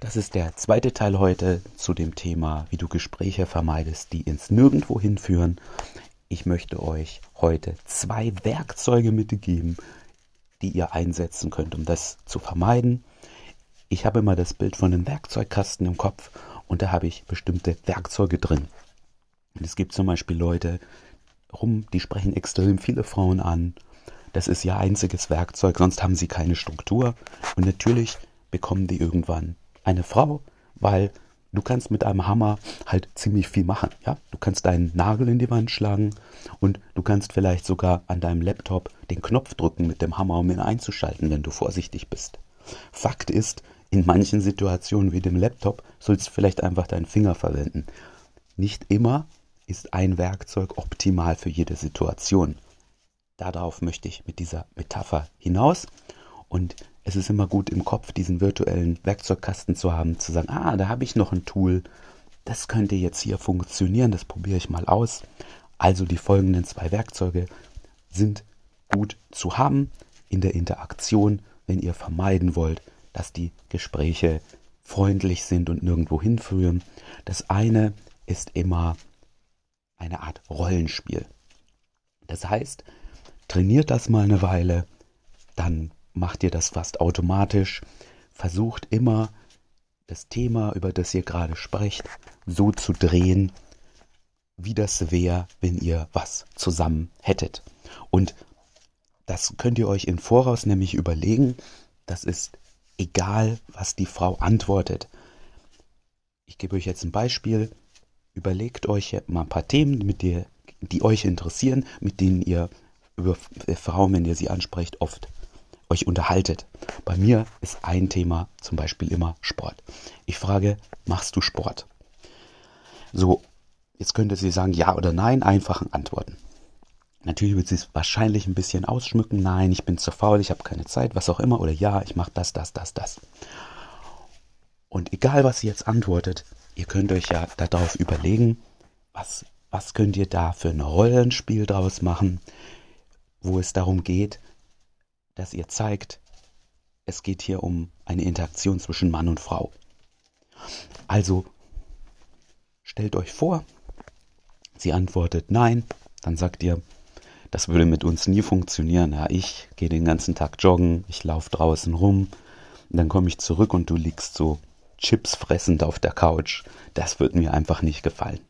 Das ist der zweite Teil heute zu dem Thema, wie du Gespräche vermeidest, die ins Nirgendwo hinführen. Ich möchte euch heute zwei Werkzeuge mitgeben, die ihr einsetzen könnt, um das zu vermeiden. Ich habe immer das Bild von einem Werkzeugkasten im Kopf und da habe ich bestimmte Werkzeuge drin. Und es gibt zum Beispiel Leute rum, die sprechen extrem viele Frauen an. Das ist ihr einziges Werkzeug, sonst haben sie keine Struktur. Und natürlich bekommen die irgendwann eine Frau, weil du kannst mit einem Hammer halt ziemlich viel machen. Ja, du kannst deinen Nagel in die Wand schlagen und du kannst vielleicht sogar an deinem Laptop den Knopf drücken mit dem Hammer, um ihn einzuschalten, wenn du vorsichtig bist. Fakt ist, in manchen Situationen wie dem Laptop sollst du vielleicht einfach deinen Finger verwenden. Nicht immer ist ein Werkzeug optimal für jede Situation. Darauf möchte ich mit dieser Metapher hinaus. Und es ist immer gut im Kopf, diesen virtuellen Werkzeugkasten zu haben, zu sagen, ah, da habe ich noch ein Tool, das könnte jetzt hier funktionieren, das probiere ich mal aus. Also die folgenden zwei Werkzeuge sind gut zu haben in der Interaktion, wenn ihr vermeiden wollt, dass die Gespräche freundlich sind und nirgendwo hinführen. Das eine ist immer eine Art Rollenspiel. Das heißt, trainiert das mal eine Weile, dann macht ihr das fast automatisch. Versucht immer das Thema, über das ihr gerade sprecht, so zu drehen, wie das wäre, wenn ihr was zusammen hättet. Und das könnt ihr euch im Voraus nämlich überlegen. Das ist egal, was die Frau antwortet. Ich gebe euch jetzt ein Beispiel. Überlegt euch mal ein paar Themen, mit der, die euch interessieren, mit denen ihr über Frauen, wenn ihr sie ansprecht, oft euch unterhaltet. Bei mir ist ein Thema zum Beispiel immer Sport. Ich frage, machst du Sport? So, jetzt könnte sie sagen ja oder nein, einfachen Antworten. Natürlich wird sie es wahrscheinlich ein bisschen ausschmücken. Nein, ich bin zu faul, ich habe keine Zeit, was auch immer. Oder ja, ich mache das, das, das, das. Und egal, was sie jetzt antwortet, ihr könnt euch ja darauf überlegen, was, was könnt ihr da für ein Rollenspiel draus machen, wo es darum geht, dass ihr zeigt, es geht hier um eine Interaktion zwischen Mann und Frau. Also stellt euch vor, sie antwortet nein, dann sagt ihr, das würde mit uns nie funktionieren. Ja, ich gehe den ganzen Tag joggen, ich laufe draußen rum, dann komme ich zurück und du liegst so Chips fressend auf der Couch. Das wird mir einfach nicht gefallen.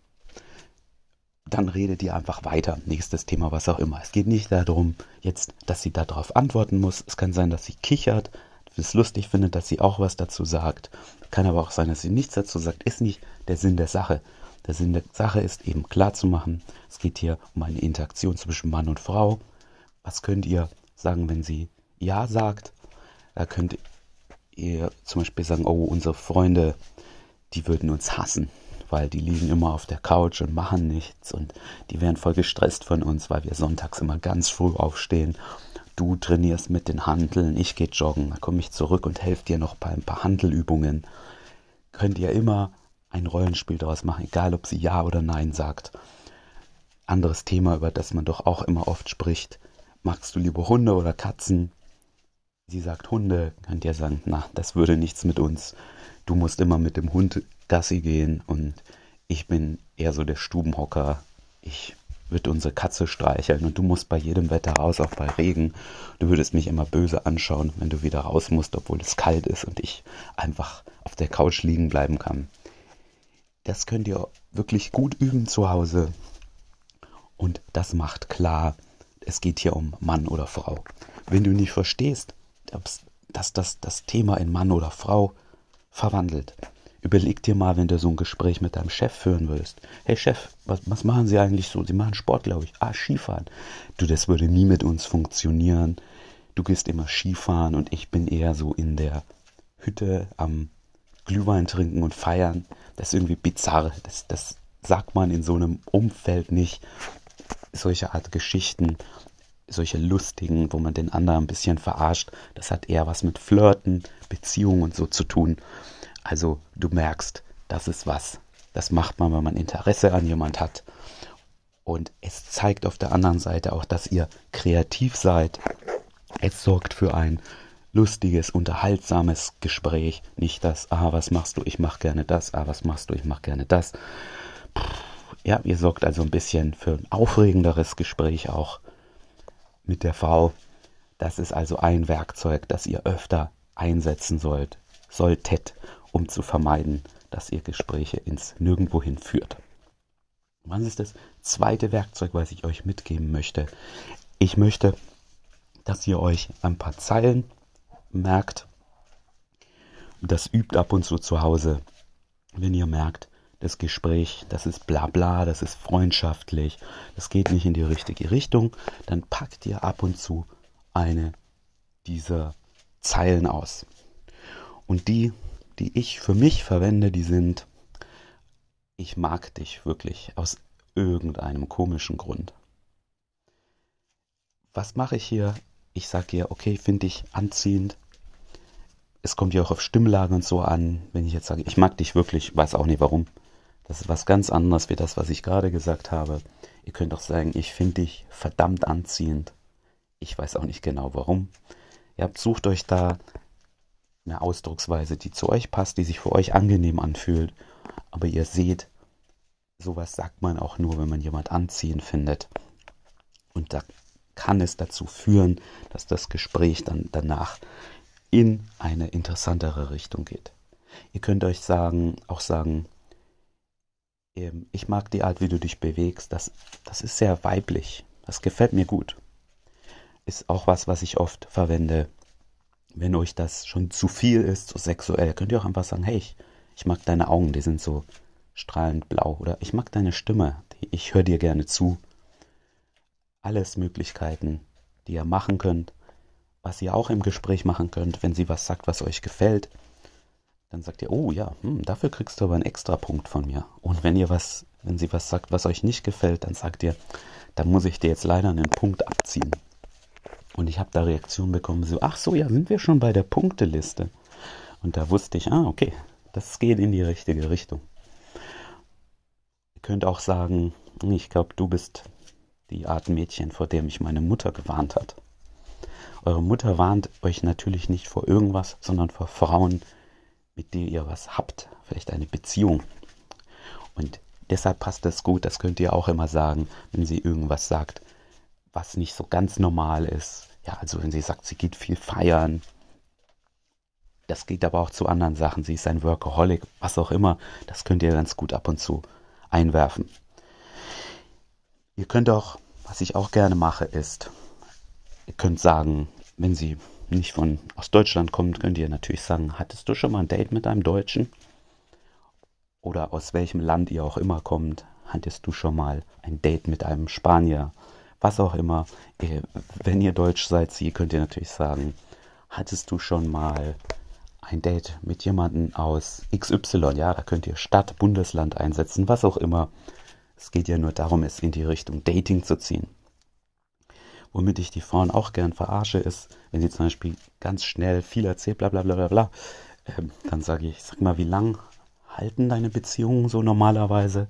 Dann redet ihr einfach weiter. Nächstes Thema, was auch immer. Es geht nicht darum, jetzt, dass sie darauf antworten muss. Es kann sein, dass sie kichert, es lustig findet, dass sie auch was dazu sagt. Kann aber auch sein, dass sie nichts dazu sagt. Ist nicht der Sinn der Sache. Der Sinn der Sache ist eben klar zu machen, es geht hier um eine Interaktion zwischen Mann und Frau. Was könnt ihr sagen, wenn sie Ja sagt? Da könnt ihr zum Beispiel sagen, oh, unsere Freunde, die würden uns hassen, weil die liegen immer auf der Couch und machen nichts und die wären voll gestresst von uns, weil wir sonntags immer ganz früh aufstehen. Du trainierst mit den Handeln, ich gehe joggen, dann komme ich zurück und helfe dir noch bei ein paar Handelübungen. Könnt ihr immer ein Rollenspiel daraus machen, egal ob sie Ja oder Nein sagt. Anderes Thema, über das man doch auch immer oft spricht. Magst du lieber Hunde oder Katzen? Sie sagt Hunde, könnt ihr sagen, na, das würde nichts mit uns. Du musst immer mit dem Hund Gassi gehen und ich bin eher so der Stubenhocker. Ich würde unsere Katze streicheln und du musst bei jedem Wetter raus, auch bei Regen. Du würdest mich immer böse anschauen, wenn du wieder raus musst, obwohl es kalt ist und ich einfach auf der Couch liegen bleiben kann. Das könnt ihr wirklich gut üben zu Hause. Und das macht klar, es geht hier um Mann oder Frau. Wenn du nicht verstehst, dass das das Thema in Mann oder Frau verwandelt, überleg dir mal, wenn du so ein Gespräch mit deinem Chef führen willst. Hey Chef, was, was machen Sie eigentlich so? Sie machen Sport, glaube ich. Ah, Skifahren. Du, das würde nie mit uns funktionieren. Du gehst immer Skifahren und ich bin eher so in der Hütte am Glühwein trinken und feiern. Das ist irgendwie bizarr. Das, das sagt man in so einem Umfeld nicht. Solche Art Geschichten, solche lustigen, wo man den anderen ein bisschen verarscht, das hat eher was mit Flirten, Beziehungen und so zu tun. Also du merkst, das ist was. Das macht man, wenn man Interesse an jemand hat. Und es zeigt auf der anderen Seite auch, dass ihr kreativ seid. Es sorgt für ein lustiges, unterhaltsames Gespräch. Nicht das, ah, was machst du, ich mach gerne das, ah, was machst du, ich mach gerne das. Ja, ihr sorgt also ein bisschen für ein aufregenderes Gespräch auch mit der Frau. Das ist also ein Werkzeug, das ihr öfter einsetzen sollt, solltet, um zu vermeiden, dass ihr Gespräche ins Nirgendwohin führt. Was ist das zweite Werkzeug, was ich euch mitgeben möchte? Ich möchte, dass ihr euch ein paar Zeilen merkt. Das übt ab und zu zu Hause. Wenn ihr merkt, das Gespräch, das ist bla bla, das ist freundschaftlich, das geht nicht in die richtige Richtung, dann packt ihr ab und zu eine dieser Zeilen aus. Und die, die ich für mich verwende, die sind, ich mag dich wirklich aus irgendeinem komischen Grund. Was mache ich hier? Ich sage ihr, okay, finde ich anziehend. Es kommt ja auch auf Stimmlage und so an. Wenn ich jetzt sage, ich mag dich wirklich, weiß auch nicht warum. Das ist was ganz anderes wie das, was ich gerade gesagt habe. Ihr könnt auch sagen, ich finde dich verdammt anziehend. Ich weiß auch nicht genau warum. Ihr habt, sucht euch da eine Ausdrucksweise, die zu euch passt, die sich für euch angenehm anfühlt. Aber ihr seht, sowas sagt man auch nur, wenn man jemand anziehend findet. Und da kann es dazu führen, dass das Gespräch dann danach in eine interessantere Richtung geht. Ihr könnt euch sagen, auch sagen, ähm, ich mag die Art, wie du dich bewegst. Das, das ist sehr weiblich. Das gefällt mir gut. Ist auch was, was ich oft verwende. Wenn euch das schon zu viel ist, so sexuell, könnt ihr auch einfach sagen, hey, ich, ich mag deine Augen, die sind so strahlend blau. Oder ich mag deine Stimme, ich höre dir gerne zu. Alles Möglichkeiten, die ihr machen könnt. Was ihr auch im Gespräch machen könnt, wenn sie was sagt, was euch gefällt dann sagt ihr, oh ja, hm, dafür kriegst du aber einen extra Punkt von mir. Und wenn ihr was, wenn sie was sagt, was euch nicht gefällt, dann sagt ihr, da muss ich dir jetzt leider einen Punkt abziehen. Und ich habe da Reaktionen bekommen, so, ach so, ja, sind wir schon bei der Punkteliste. Und da wusste ich, ah, okay, das geht in die richtige Richtung. Ihr könnt auch sagen, ich glaube, du bist die Art Mädchen, vor der mich meine Mutter gewarnt hat. Eure Mutter warnt euch natürlich nicht vor irgendwas, sondern vor Frauen, mit der ihr was habt, vielleicht eine Beziehung. Und deshalb passt das gut, das könnt ihr auch immer sagen, wenn sie irgendwas sagt, was nicht so ganz normal ist. Ja, also wenn sie sagt, sie geht viel feiern. Das geht aber auch zu anderen Sachen. Sie ist ein Workaholic, was auch immer. Das könnt ihr ganz gut ab und zu einwerfen. Ihr könnt auch, was ich auch gerne mache, ist, ihr könnt sagen, wenn sie nicht von aus Deutschland kommt, könnt ihr natürlich sagen, hattest du schon mal ein Date mit einem Deutschen? Oder aus welchem Land ihr auch immer kommt, hattest du schon mal ein Date mit einem Spanier? Was auch immer. Wenn ihr Deutsch seid, sie könnt ihr natürlich sagen, hattest du schon mal ein Date mit jemandem aus XY? Ja, da könnt ihr Stadt, Bundesland einsetzen, was auch immer. Es geht ja nur darum, es in die Richtung Dating zu ziehen. Womit ich die Frauen auch gern verarsche, ist, wenn sie zum Beispiel ganz schnell viel erzählt, bla bla bla bla bla, ähm, dann sage ich, sag mal, wie lang halten deine Beziehungen so normalerweise?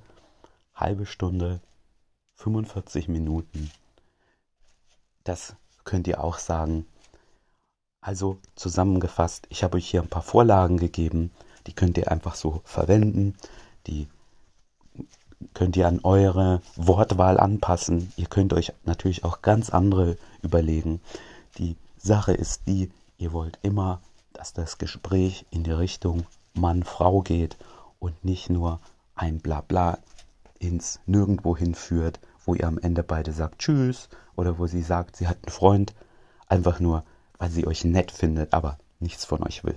Halbe Stunde, 45 Minuten. Das könnt ihr auch sagen. Also zusammengefasst, ich habe euch hier ein paar Vorlagen gegeben, die könnt ihr einfach so verwenden. Die könnt ihr an eure Wortwahl anpassen. Ihr könnt euch natürlich auch ganz andere überlegen. Die Sache ist die, ihr wollt immer, dass das Gespräch in die Richtung Mann-Frau geht und nicht nur ein Blabla ins Nirgendwo hinführt, wo ihr am Ende beide sagt Tschüss oder wo sie sagt, sie hat einen Freund, einfach nur, weil sie euch nett findet, aber nichts von euch will.